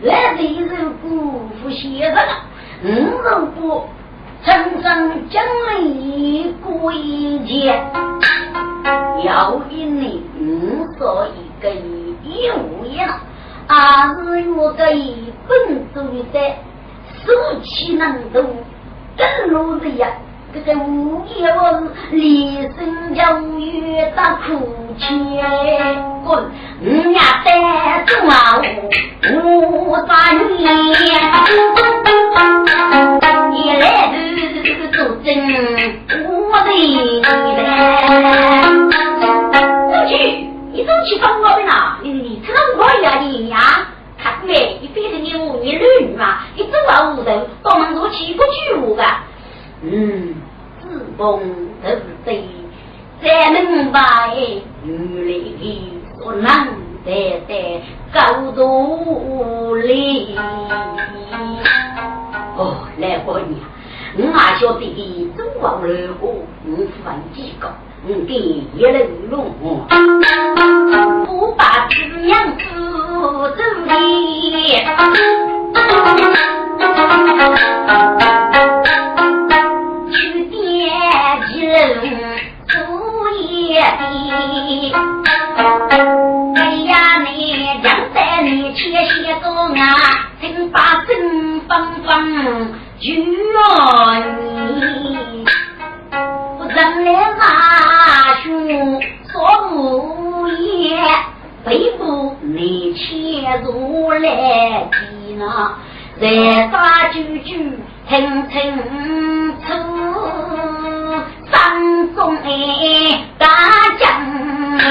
来的人不服先生，五如果陈生将来过一节，要给你五所一个一五一了。阿是我个一本做的，手气能动，更努力呀！这个无业我离身就越大苦钱，滚！你呀带着我无啥念，你来都做真我的来，走去。你走去帮我的呐？你你吃那么快呀？你呀，看没？你非得你我你女嘛？你走到屋头，帮忙做起不去我个。嗯，自奉都对，才能把女人所难得的高度里。哦，来过年，我还晓得的，走往路过，我分几个。你给一人龙，不把子娘子走的，哎呀，你将在你前些个啊，真把真方方就要你。人来马兄说无言，背负你切入来的呢？在打九九层层出，山中大将哎！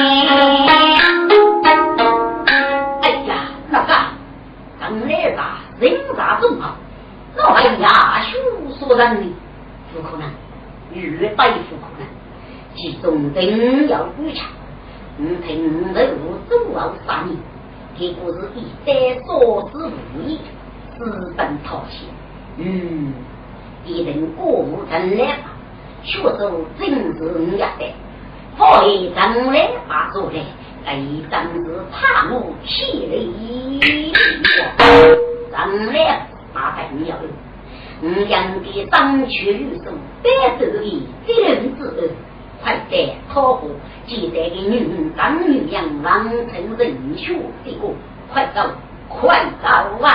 呀，那个人来吧，人咋这么好？那呀，叔说人的，不可能。欲对付苦难，其中定要遇强。五听五人五走后杀人，结果是一代所之无益，资本掏钱。嗯，一定过目成来吧，学走政治五压的，发现将来把做来，给政治怕我气力，将来把朋友。吾将的当权有数，百州的敌人之恶，快在讨活，记得的女人当女样，王成人血的过，快走，快走啊！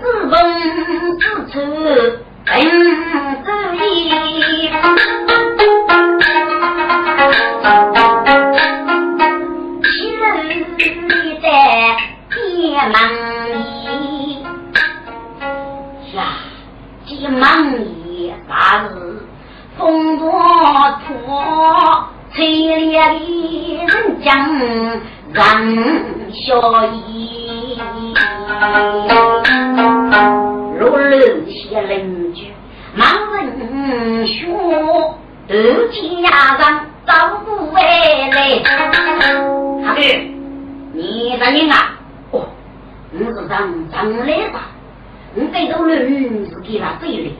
自问自处本忙也大日，风多土，催烈的人将人笑意。如楼些邻居忙人说，都家人照顾回来。阿哥，你的人啊？哦，你是张张来吧。你这种人是给他罪人，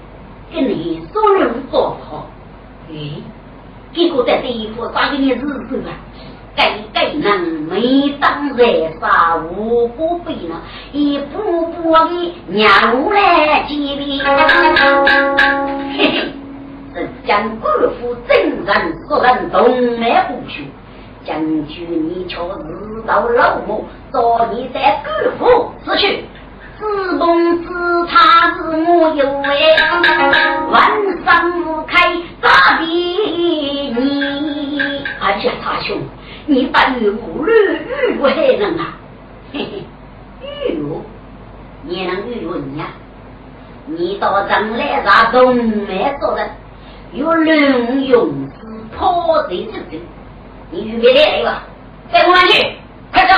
跟你说人做好，哎，结果在这一副咋给你日子啊？该该人没当在杀无辜被呢，一步步的娘来接力，嘿嘿，是将官府真人说人动脉不休，将军你却知道老母早已在官府死去。自动自他是我有为，万山无开咋的你？而且大兄，你把玉木绿玉为害人啊？嘿嘿，玉木，你能玉木你呀？你到将来啥东来做的？有人用之破贼之罪，你预备来了吧？带我去，快走！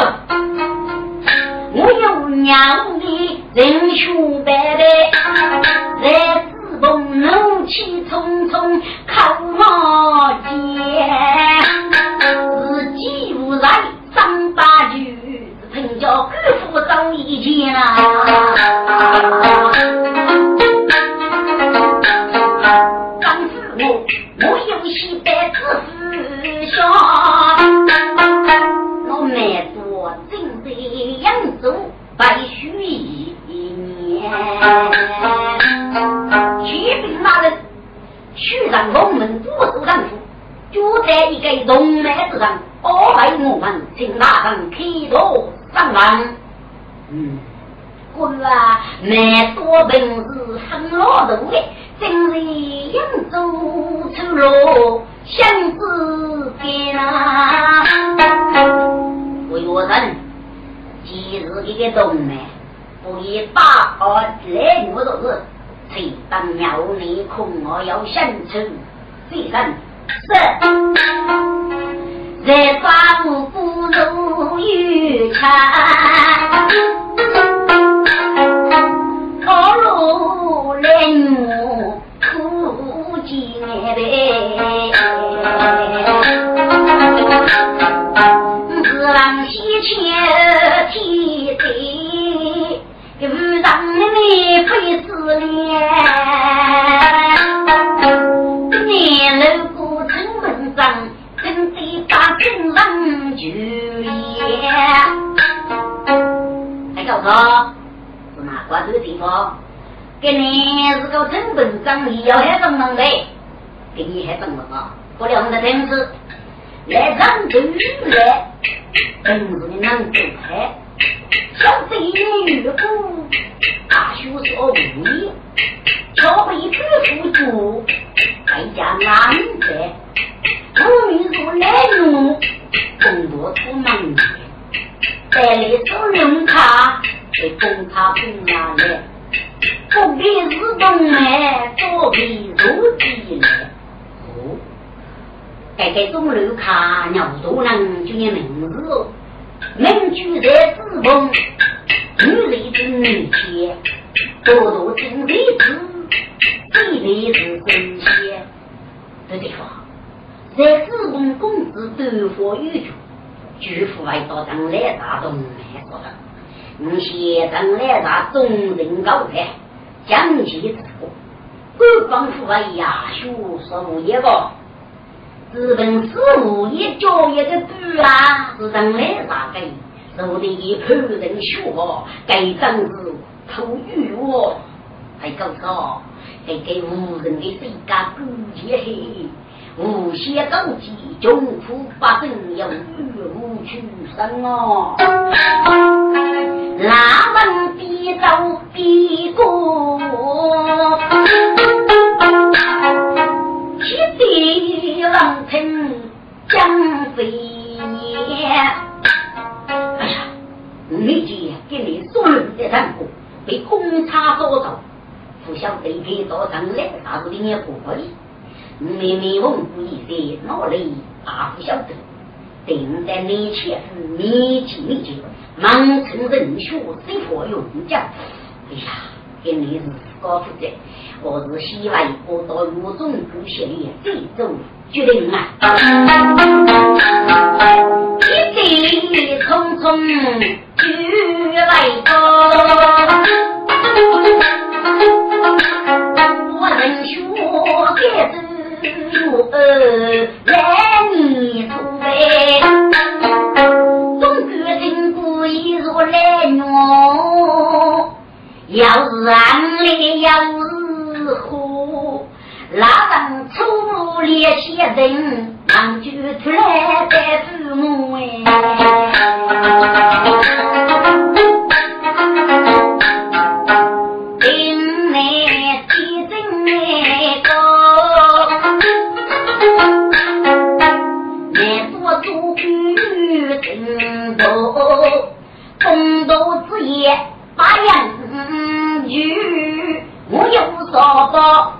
我有娘的人兄伯伯，在自动怒气冲冲靠马肩，自己无赖张八九，成叫姑父张一见啊！白须一年，骑兵那人去让龙门不守丈夫，就在一个龙脉之上，保卫我们，请大人开刀上岸。嗯，我啊，蛮多本事很老多的，真是扬州出路相知间啊，为我人。今日一个东门，不以大号来我都是，谁当庙内空我要相处，谁人是在把我不如玉看，高楼来我苦尽呗。是郎西迁。天地，无上你非思念。年路过城门上，真的把军人救也。哎，哥哥，是哪关这个地方？给你是个城门上，你要还帮忙的，给你还帮忙啊！过两个天子来上州来，本是你能走开。小贼女姑，大学说无益，桥被举夫主，在家难得。我女如来奴，工作出门去，带来收银卡，被公差分下来，不给自动来，多给入地来。哦，该该中路卡，鸟都能就念名字哦。民居在自封，女雷之女妾，多多金雷子，地雷是神仙。这地方，在自封公子多佛玉主，巨富外到当来大东来说的。我先当来大众人高才，将其之福，官方府外呀，学术一个。日本事务业教育的部啊，是当来啥个？受的一派人学，该真是偷玉哦，还搞错，给给无人的世界古剑黑，无限高级，穷苦百姓要玉无取生哦。拉门必走必过。将飞燕。哎呀，你姐给你送的战果被公差捉走，不晓得给多少来大陆的也不可以。你你问不一些哪里啊？不晓得。定在你前夫面前面前，满城人血谁可用将？哎呀，给你是高负责。我是希望我到五中部协里最终决定啊！一地匆匆就来到，我人学该走路来你出来，要是俺来要是。是虎，拉人粗鲁烈些人，忙就出来带父母哎。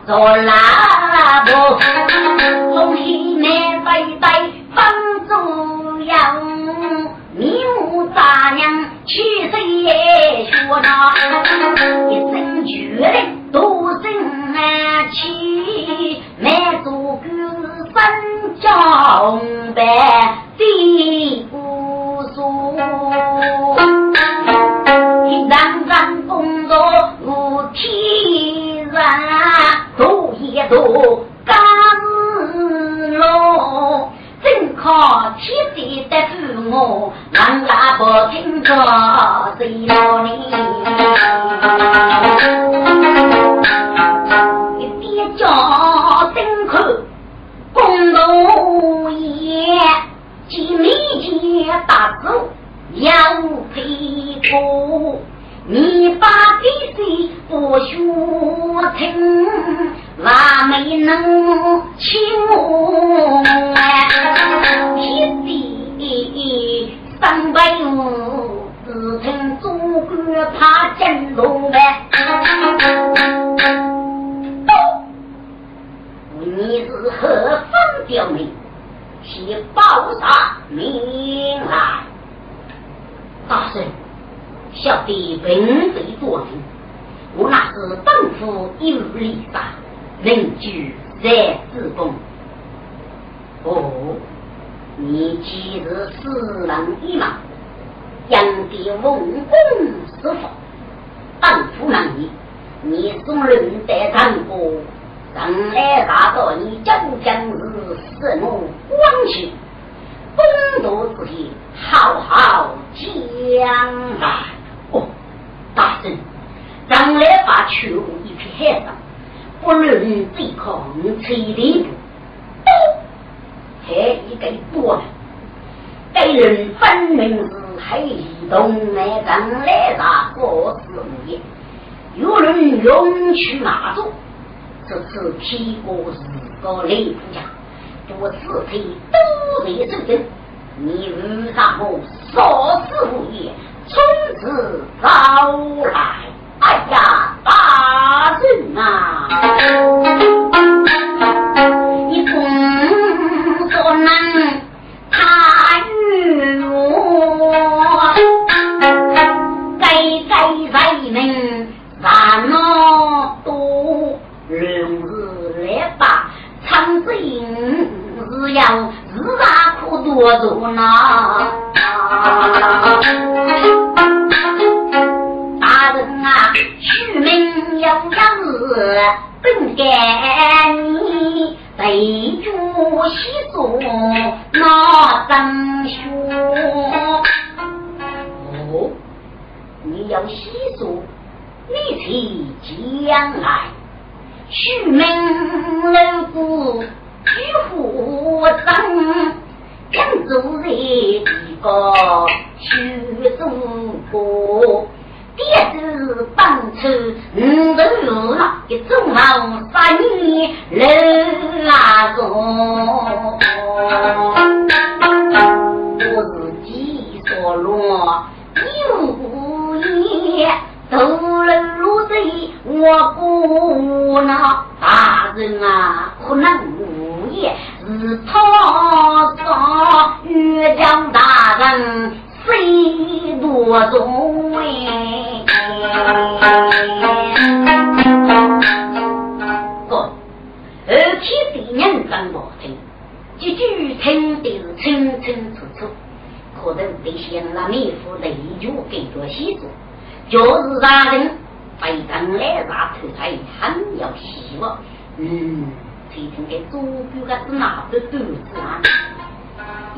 做拉布，怕震动呗。你是何方刁民？去报啥名来？大圣。小弟本非作主，我那是当初一无离杀，邻居在自宫。哦，你既是死人一马，养的文公是否？当初那年，你总认得长过，上来大道你究竟是什么关系？风度之体，好好讲来。哦，大圣，将来把全部一片海上，不论对抗崔礼部，还一个多人，该人分明是黑洞来将来啥过是无业，有人勇去马祖，这次提过四个雷公家，多次推都在手中，你遇上我少事无业？从此早来，哎呀，大人啊，我做呢。大人啊，取名要养儿，本该你对主习作那张学。哦，你要习作，你去将来取名楼姑举户长。想做人一个去做过，爹子当初五头路了，一种好三年人啊做，我自己所落有言，走人路子我不那大人啊，可能无言。是他上岳江大人谁多重哎？哥，而且的人真不听，句句听得是清清楚楚，可能得先那妹夫雷就给着写作，就是大人非常来大头才很有希望，嗯。一听个祖标个是哪个肚子啊？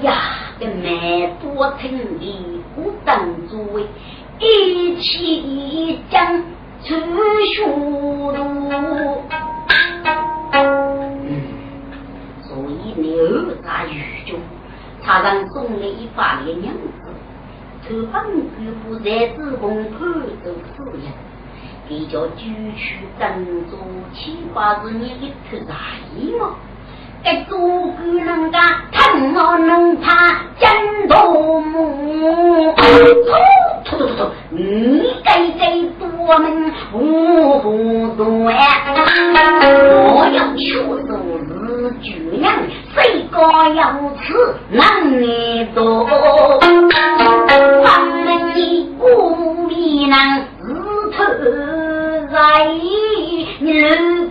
呀，个蛮多听的不当作一起将出学路。所以牛杂雨中，他让送了一把的娘子，头发又不在子宫口走四样。你叫举取当做七八十年的头大衣嘛，该做个人家疼我能怕真多么？突突突，你该在多门无不多呀！我要学做是巨娘，谁个要吃难你多？放哎，你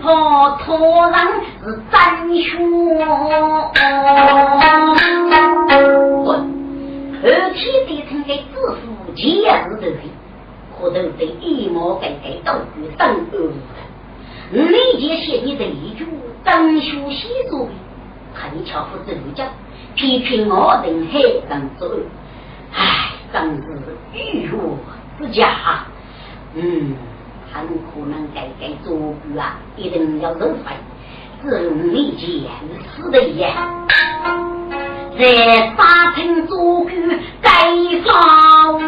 婆婆拖人是真凶。我后天得称给致富钱是得，可能对一毛给给道具当恶人。你这前你的一句真凶细作的，很巧不正家，批评我等黑人做哎，真是欲火之家。嗯。很可能改改做句啊，一定要认废。是你见死的也，在沙城做官盖房屋，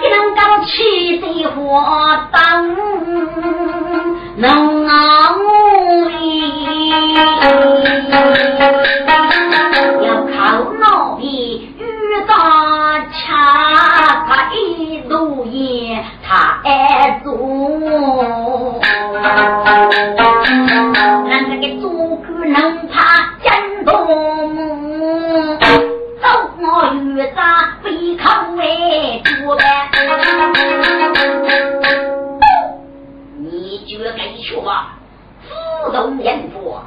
你能够起得花灯，能啊里一路烟他爱做。俺那个祖国能怕真多么？走我越大背靠为主的，你就该说自动言说，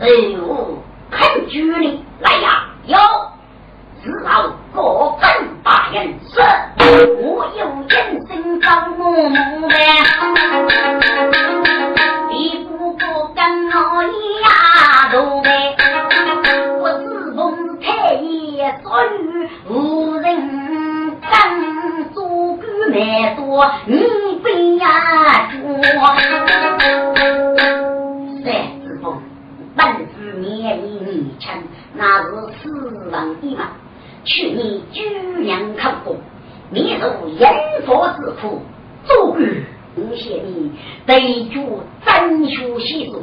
任务肯举你来呀，有。只好各分人是，我有人生找我梦的，你不过跟我一样多呗。我是奉太爷所语，无人敢做官难多，你不要说。三子凤，本是年龄年轻，那是死亡的嘛。去年居娘考过，你受因佛之苦，做官五些年，得主真学习书，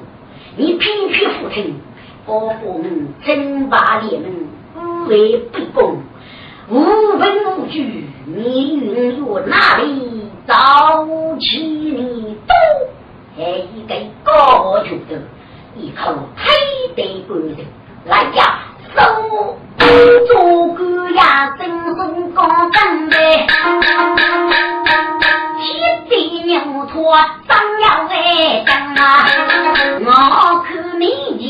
你偏偏父亲，我们争霸联盟，无为不公，无凭无据，你云我哪里找起你多？还一个高举的，一口黑的官人来呀，走。做官呀，真是高干的，天地牛驼张要来讲啊！我看你见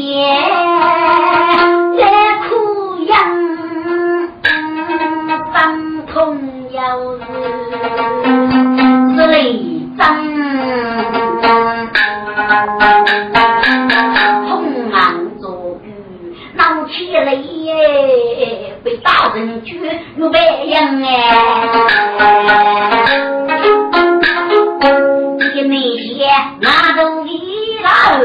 在苦养，伤痛要是泪脏。起来耶，被大人举如白杨哎！你那些那都一老二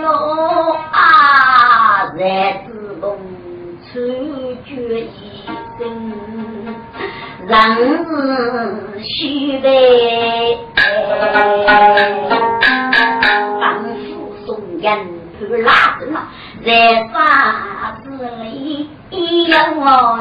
喽啊，在自动出绝一生，人在沙子里有我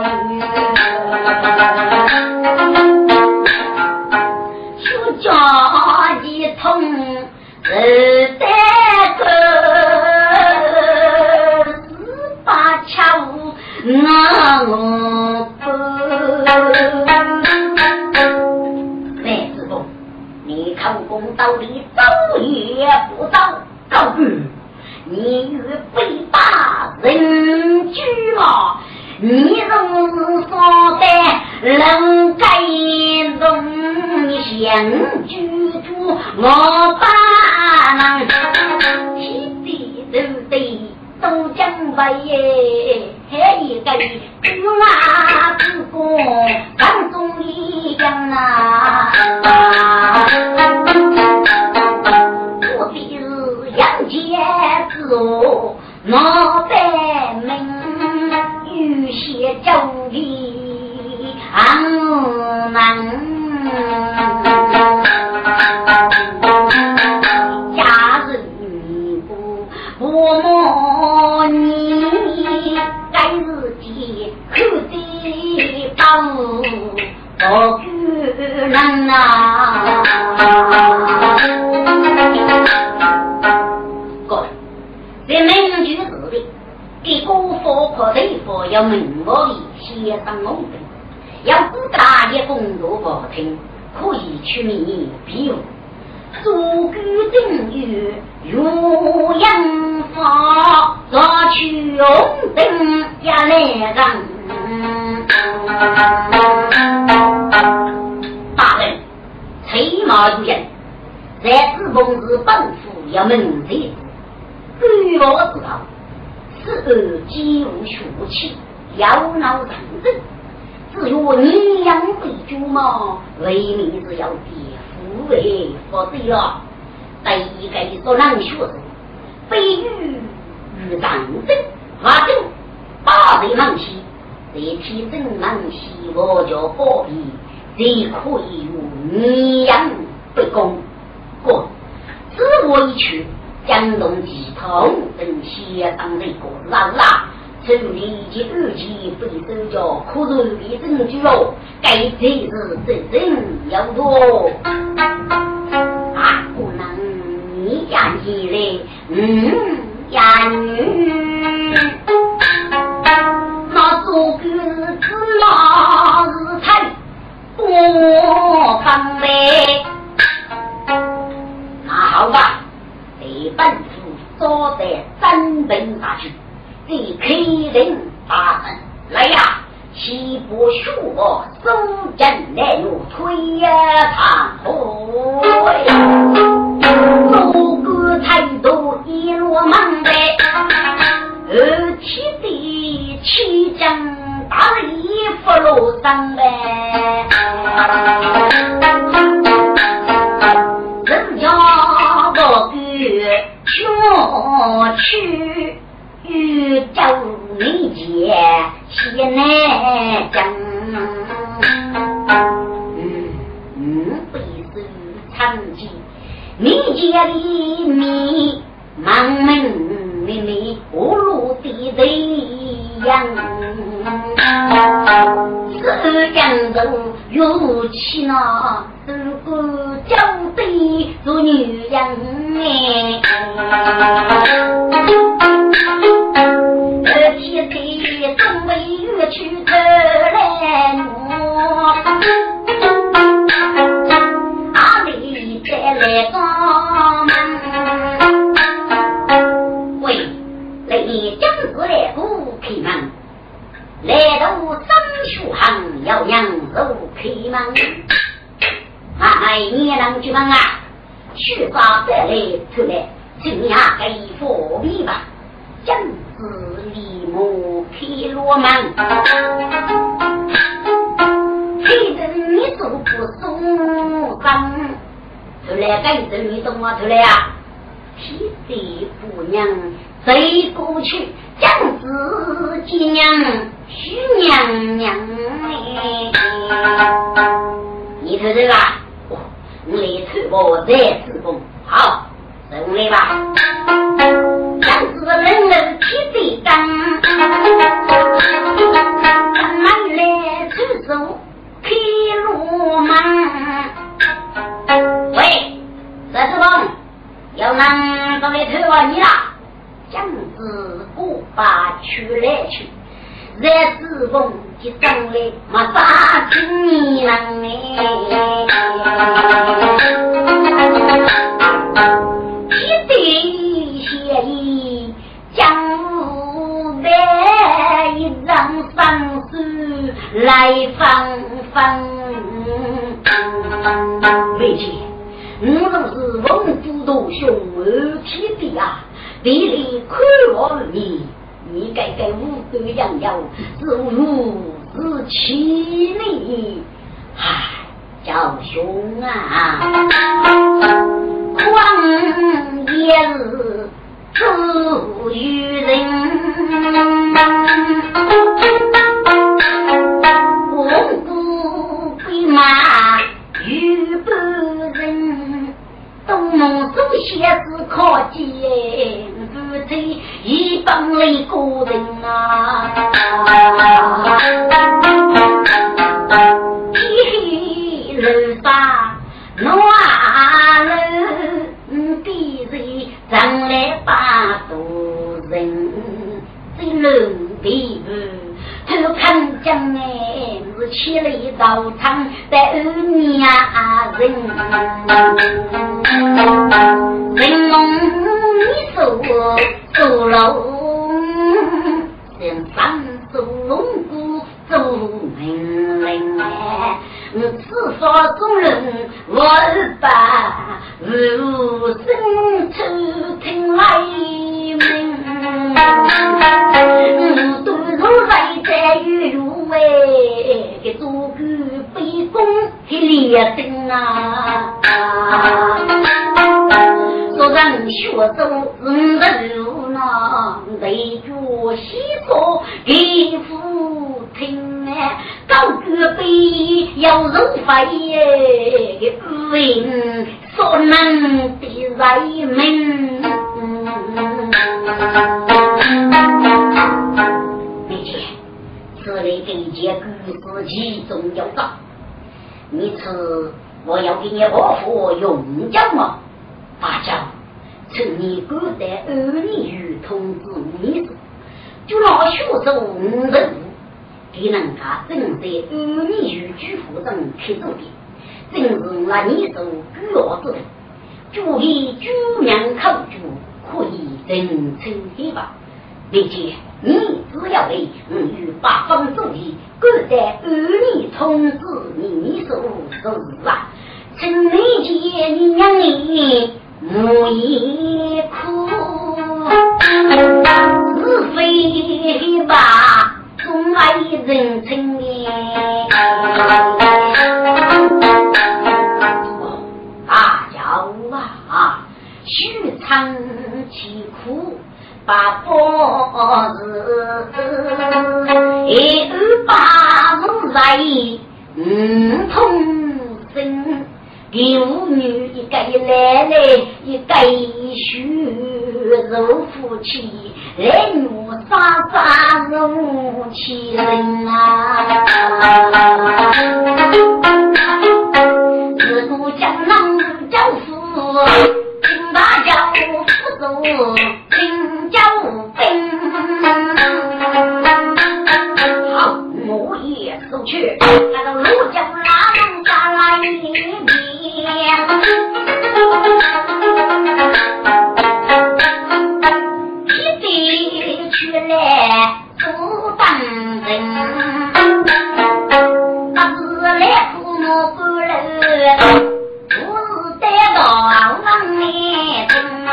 得到不可能啊！在民居时的，给国佛可对佛要明我的先生弄的，要不大也工作不听，可以取名比如，做官正月，如阳发，若去红灯也来让。大人，催马如人，在此奉是本府要门贼，据我知道，此儿既无血气，要闹上阵，只有你养为主嘛，为民是要爹父为否则了。第一个说能学生，非遇遇战争，马正八岁忙起，这批正忙起，我就何必再可以用你养不公？过，自我一去，江东几通等协商那个让啦，处理及二级被手脚，可是被证据喽，该才是真正要多啊！不能。你呀你嘞，嗯呀女，做个子哪是太多方嘞？那好吧，得本府坐在真本上去，这开人大门来呀！七步书我手正来路推呀堂会。五个态度一落忙的，而且七将大礼福禄上来，人家我个小去与周礼节西南将，嗯嗯，背手长剑。你家里面忙忙密密，无路的人样，是江州有气呢，如果交对做女人哎，这天天总为月去偷来我。来帮来到张书行要让路开门，哎，你能去忙啊？去把再来出来，请下给佛币吧，将子立马开罗门，黑灯你做不松张。出来，赶紧你懂我出来呀！天地姑娘飞过去，将自己娘徐娘娘，你出来吧，我来出我再自封，好，上来吧。将子人人天地干，慢慢来出手开路门。喂，这是梦，有人都来偷望你了。将子不把去来去，这是梦就长来没啥情人哎。一对协议，将无白一张双手来放放。为姐，我若是文武多雄而天地啊，地里看我你，你该该五斗洋洋，是如是气你，唉，叫兄啊，狂言自于人，门祖先是靠肩，夫妻一帮里个人啊。天黑楼上暖楼，地人上来把多人，在楼地偷看江哎。起了一道场，在二娘人，人梦你手走楼，人上走龙骨走命令哎，此法中人我把如生出听来命，来在玉如哎，给做个背公去列灯啊。做人学走人的路呢，对着西坡给父听哎，高个背要入肺耶，为所能的人民。这里这一件故事其中有道，你吃我要给你伯父用药吗？大家，趁你古代儿女与通知你说，就拿学做五人，给人家正在儿女与举夫中去做的，正是那你做古老之人，注意主娘口诀，可以人称黑吧。理解你只要为我与八方主义，古代儿女通知你说是啊，请你见你娘你。母一哭，是非吧？总爱人情面。大家啊，须唱其苦，把脖子一把木来，嗯，痛心。有女一个一奶奶，一个婿，如夫妻，来我沙沙如其人啊！自古江南教父，听大教父走，听。好，我也出去，那个罗江拉拢下来。一对去来不当人，那是来父母过来，不是带到往来中啊，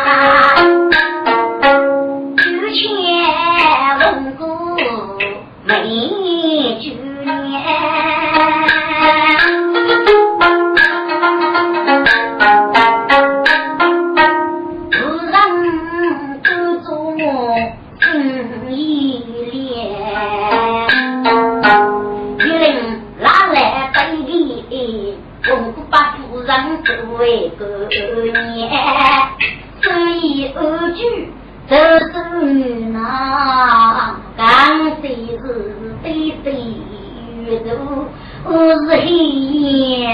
是黑夜，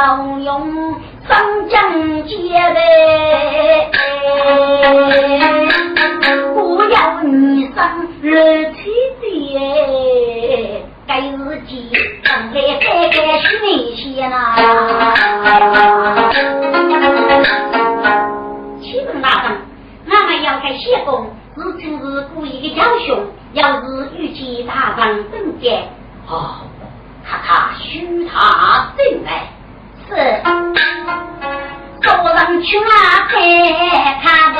起让用三江结拜，不要你生热气的。该日记放在海边水先呐。启动大人，俺们要开谢公，是今日故意的教训，要是遇见大人等见，哦，他许他进来，是，早上去啊，才看到，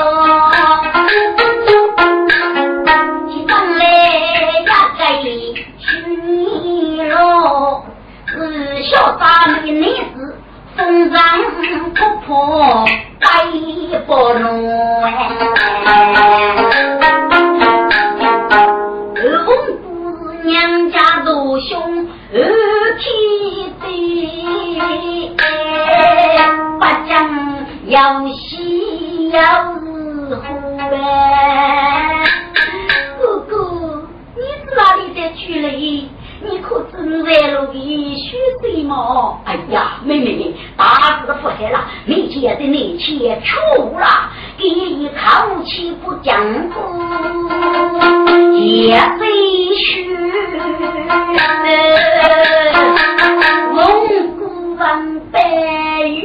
起床来呀，该。你喽，是小三的女子，风尘仆仆，白不容哎。二公子娘家多凶，二天地，不讲要喜要日虎哎。哪里在去了？你可真在路边虚岁吗？哎呀，妹妹，大事不害了，你姐的内气出了，给一口气不讲过，也非虚。蒙古人白玉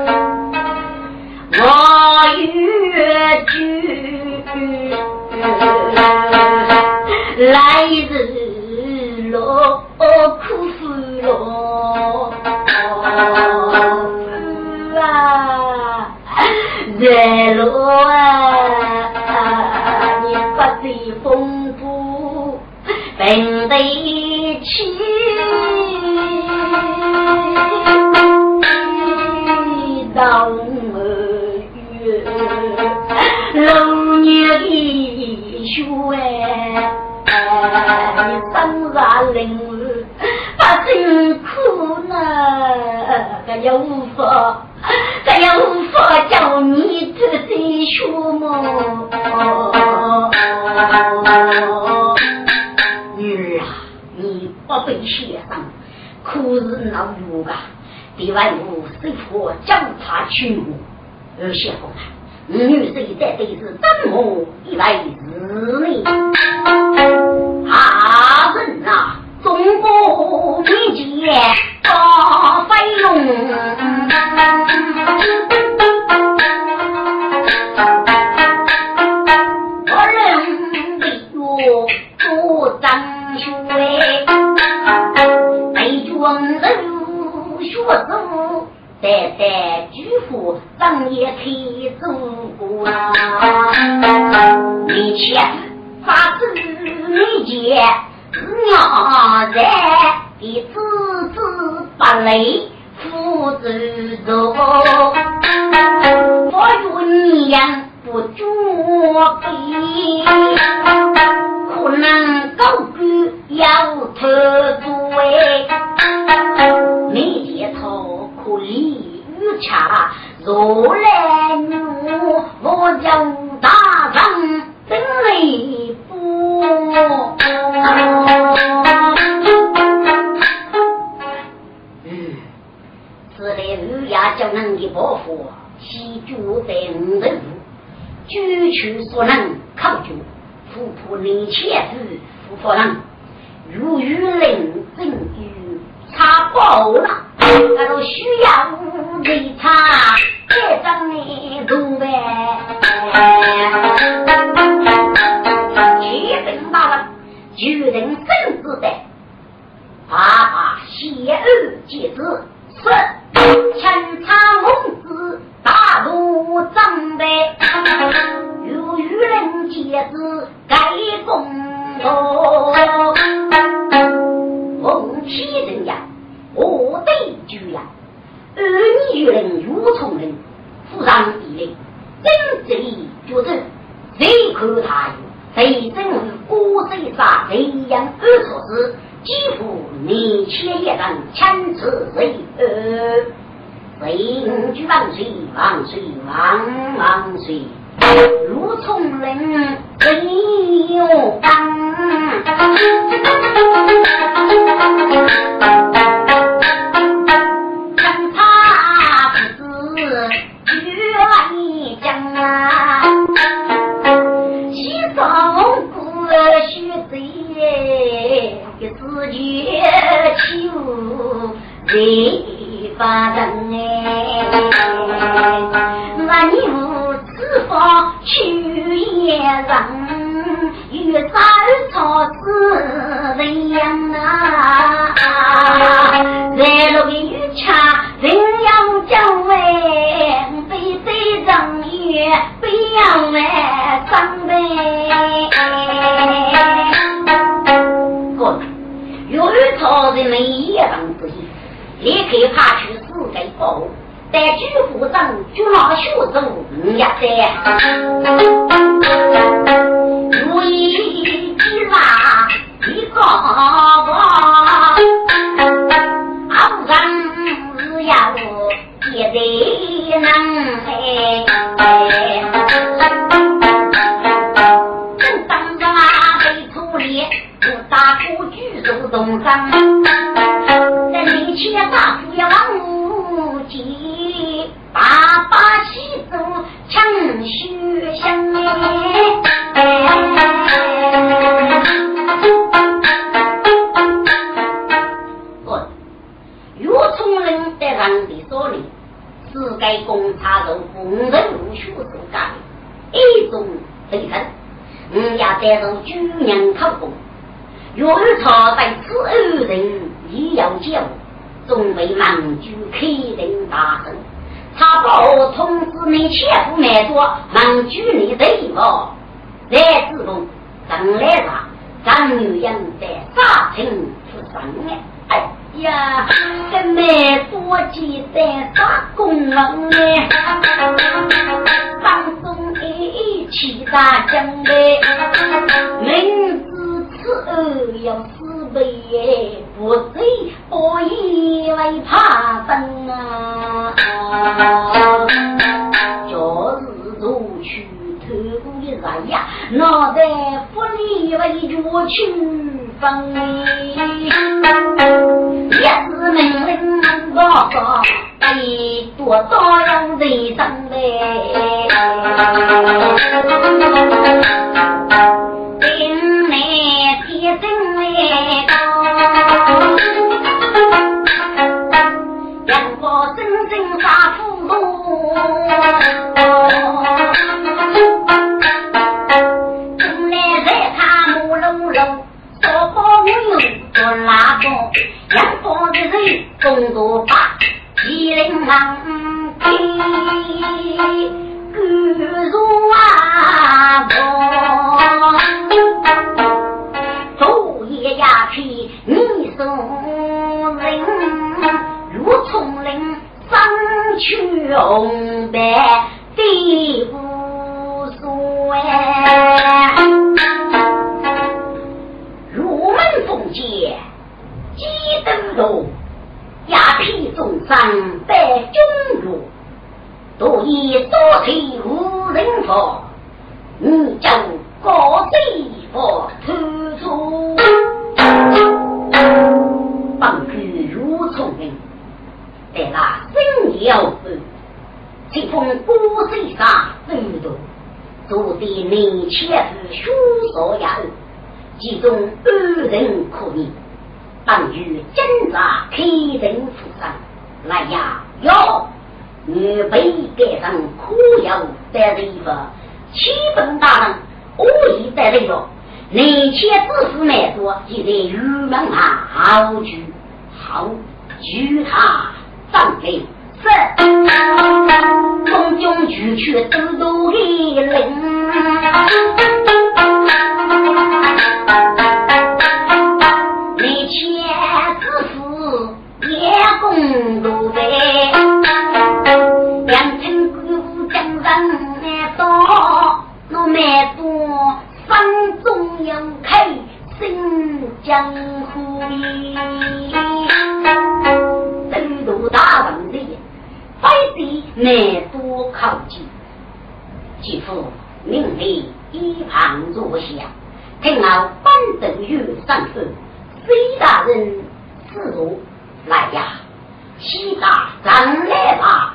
来日落。苦死了，啊，热罗啊，你不知风波并得起，当的学你生下灵。真苦呢，这也无法，这也无法叫你这些学么？女儿啊，你不被先生，可是那如啊，另外有师傅教他去我，而先锋啊，女婿在对是怎么一来日呢？啊人呐！中国民间大飞龙，我代代举夫当也开中国，一切法子民间。娘在的子子不累，父子多，我与娘不作比，可能高官要特罪，没见头恰，如，来女我就大人等来不。嗯，此类儒雅教能的伯父，西住在五人府，举取所能考究，富婆年前子富婆人，如遇令正与查报了，他都需要人查，这张的路呗。七分八分。就人生子的，爸爸谢恩接子，是清茶公子大路长辈，有愚人接子盖公说，奉天人呀，我对主呀，儿女人如从人，富上地灵，真正觉着谁看他有，谁真是孤身杀人样二错事，几乎年前一人强子为儿，谁举万岁万岁万万岁！如从人没有当，真怕不是冤将啊！西上古须贼，自觉求人发灯哎，那你。方去也人，与三草子人样啊！在路边遇恰人样将来，非非正月不要来长辈。哥，遇草人们一样不行，立刻爬去世界保在举府上，举老学走五呀三，一个王，好人是要接待人哎。正当着啊被处理，我大夫举手动上，在面前是该公差头逢人无学所干一种非分，我要带入军人考功，岳朝在此二人亦要教，总为满族开人大胜。他报通知你前夫买多，能举你对我来自动，正来上，张女人在杀青出生哎呀，这买多几在打工人哎，当中一起打将的，明知此恶要死背，不醉不以为怕生啊。就是走去偷工的人呀，脑袋不理为脚去分。也是命令报告，被多少人在等待。今来天真来到。从做拉包，养包的人工作把，一人忙天各如啊包，昼夜呀去你送人，如丛林上去红白地不。入登楼，鸦片重伤百军入，多以多财无人防，你将高地佛突出，本具如聪明，在那生要分，随风孤身上走动。做的年前是凶少呀，其中二人可疑，当于侦查开人府上来呀哟，女被改成可有带着衣服，七分大人恶意带着哟，年前知识蛮多，现在玉门啊好举好举他张飞。中军去去都都天公路费。杨金姑将人难多，那难多分中央开新江湖真如大王的，非得难多靠近。几乎命令一旁坐下，听我班等月上去，谁大人自如。来呀，西大张来吧，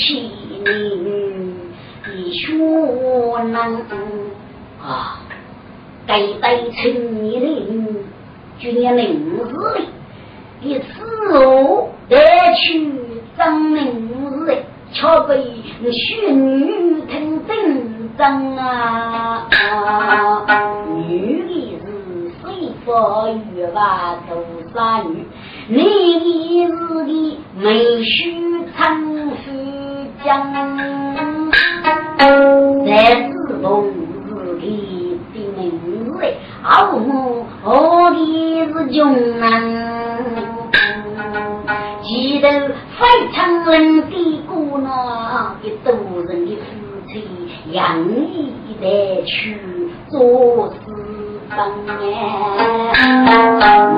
楼起名的学能啊，该代陈年，就念名字的，一次哦得去张名字巧被许女听真真啊！女的是谁佛玉娃都杀女，男的是的没须称夫将，在自动自己的名字，好么？我的是穷人。记得非常人的姑娘，一多人的夫妻，养义来去做事方哎。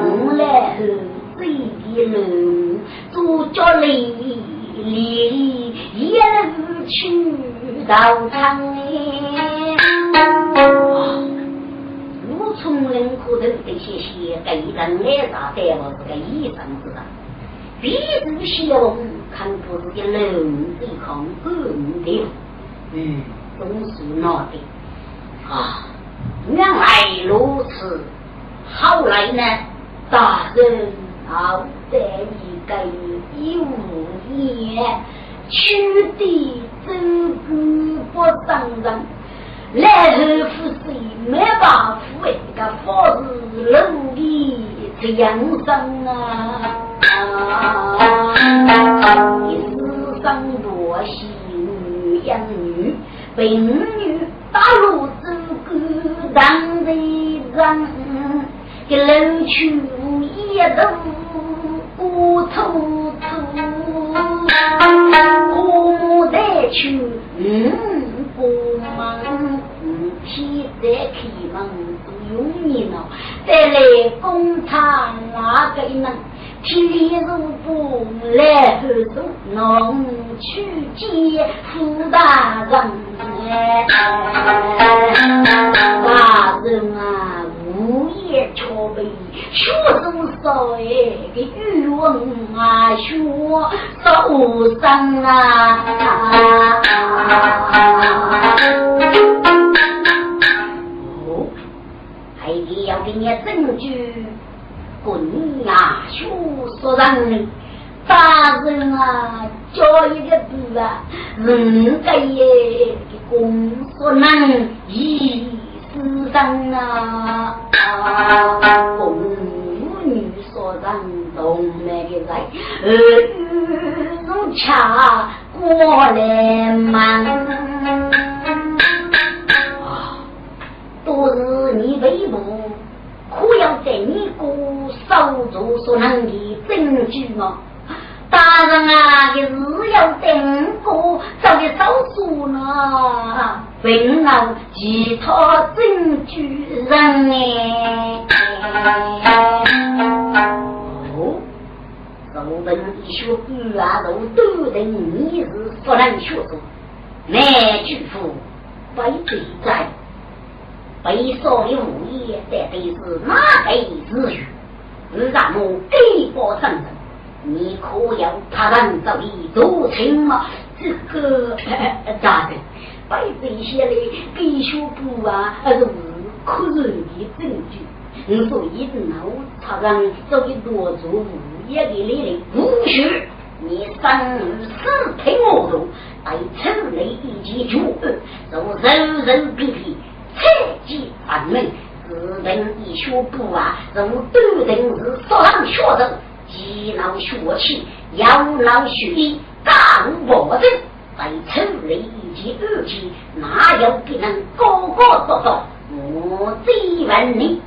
我来后这的路，做家里里一路去到长哎。如从人口头这些些，给人来啥带我这个医生知道。彼此相望，看不是的龙对抗狗的，嗯，总是闹的啊！原来如此，后来呢？大人好在一个一五年，取缔周公不上人，来后夫谁没办法为个法是龙的这样生啊！一世上多喜女养女，病女打入州官当贼人，一楼去一头骨头粗，父母带去嗯不忙，天在开门不用你了，再来工厂哪个能？天如不来后头，农去见富大人。大人啊，无言桥北，学生少哎，给语文啊，学受伤啊。哦，还得要给你证据。滚呀！书说人，大人啊，教一个字啊，人家也公说人，一世上啊，公女说人，东来的来，儿女如恰，我来忙，都是你为母，可要在你哥手中所能的证据吗？大人啊，你是要等我，早的早说呢，问了其他证据人哎。我们一学古啊，都都等你是不能学做。乃巨富非罪在，被说的物业到底是哪辈子语？你让我给过证人，你可要他人这里做清吗？这个咋的？被这些的给小布啊，还是无可认的证据？你说一闹，他人这里多做物。也给你的不许你生死听我的，待城内一起决断，若人人比比，切记分明。自等一学不啊，如笃定是所上学者，既闹学气，又闹学艺，干无正。在城内一及二起，哪有给人个个做到？我最问你。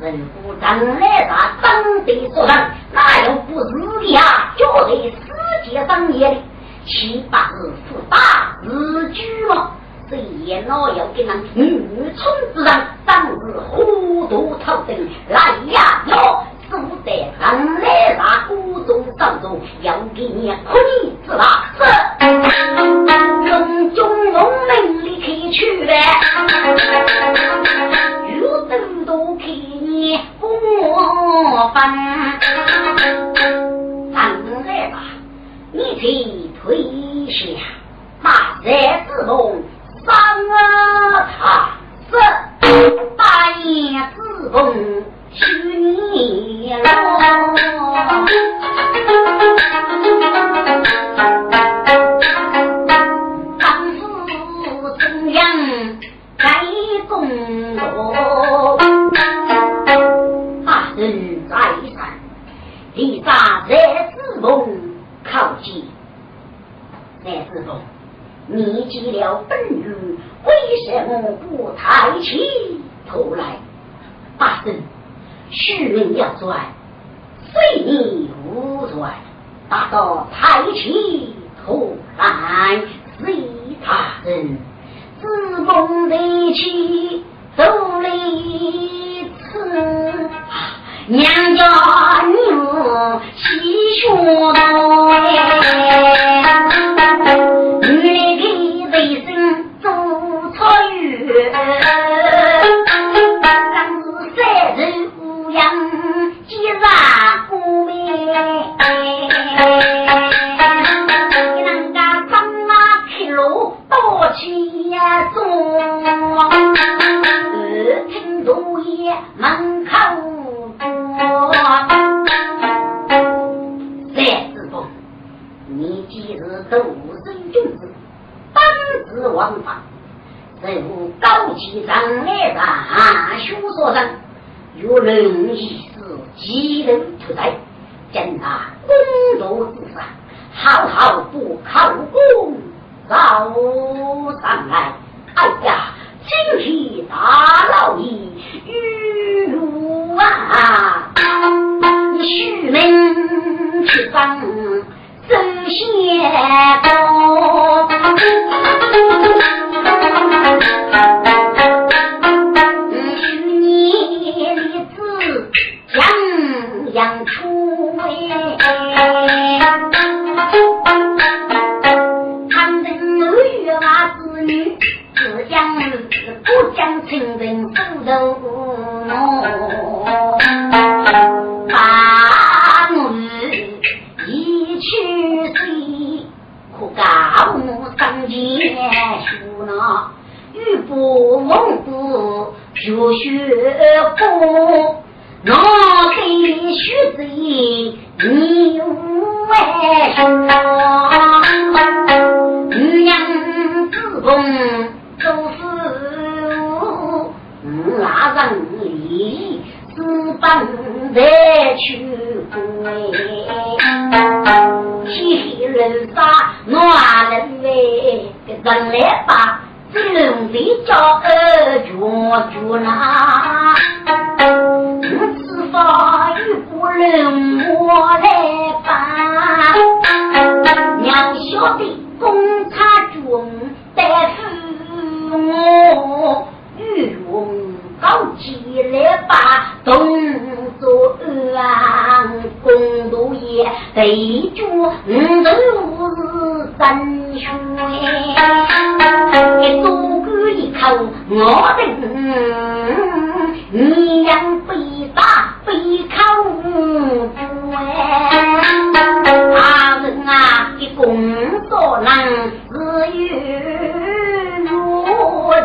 人夫张来大当地所人，哪有不是的呀？就在世界上也的七八日不打日居吗？这也老要给那女村之人，当日糊涂头灯来呀！哟，是不得张来大谷中当中要给你苦力之大是。用中用命里去去的，有等都去。我分，上来吧，你去退下，大山之龙上啊他是大雁之凤去你喽。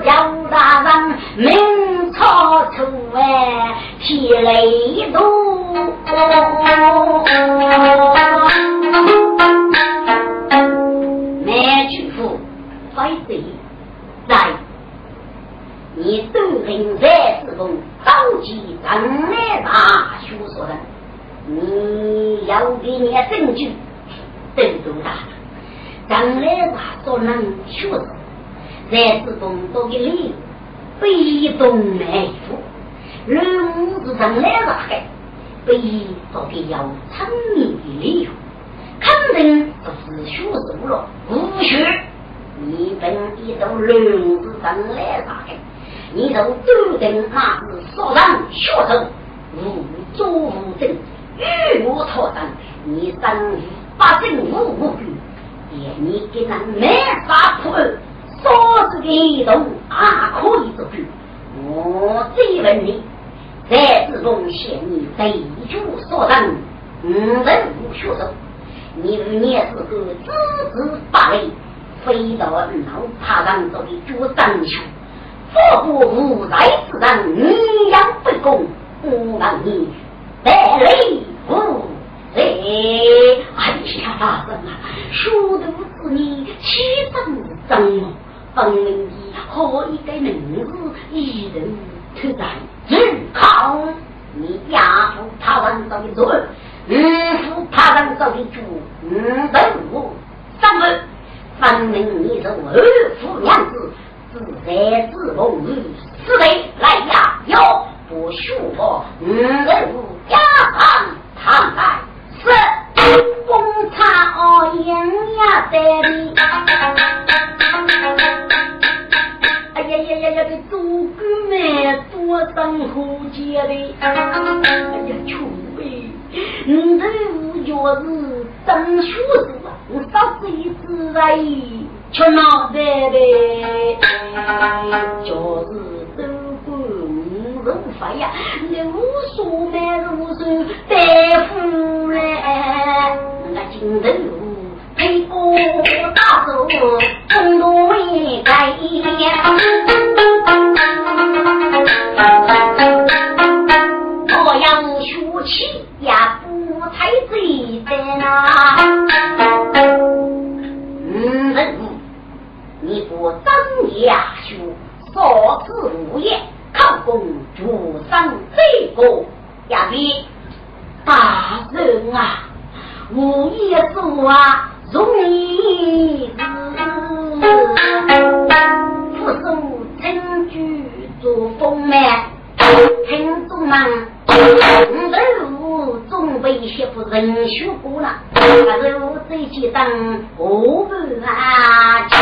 叫大人明朝出哎，提雷都。在之中多给理由，被动埋伏，人是将来大的。非做给要聪明的理由，肯定不是学熟了。无学，你本一头轮子上来啥的，你都注定那是少人学生，无作无证，与我讨生，你生于八正无无辜，连你给那没法破，少子的一动啊可以做主。我再问你。在自中县你对主所等，五人无学生，你你也是个资质八类，非到二老他让做的主当修，佛国无在之人，你养不公，不让你带来无罪。哎呀，大人啊，书读子女七分正，分明的何一个名字一人出在。人靠你亚父他人造的主，嗯父他人造的主，嗯本无三分，分明你是二夫娘子，自在自奉于此辈来呀！哟，不许我嗯人无家堂堂来是公差哦，营呀在里。哎呀呀呀呀！这祖国们多生活节的，哎呀，穷呗！你这五角是真学子啊，我啥子意思啊？吃脑袋的，就是都管五如飞呀，你无所买如手大夫嘞，那金头。陪我大走，共度未来。我要学起呀，不太对的呐。嗯，你不张牙学，少子无业，考公主上这个呀比大人啊，无业做啊。容易子，父祖称居做丰满，听众们，五头总被媳妇人学过了，还是我这几等我不安全。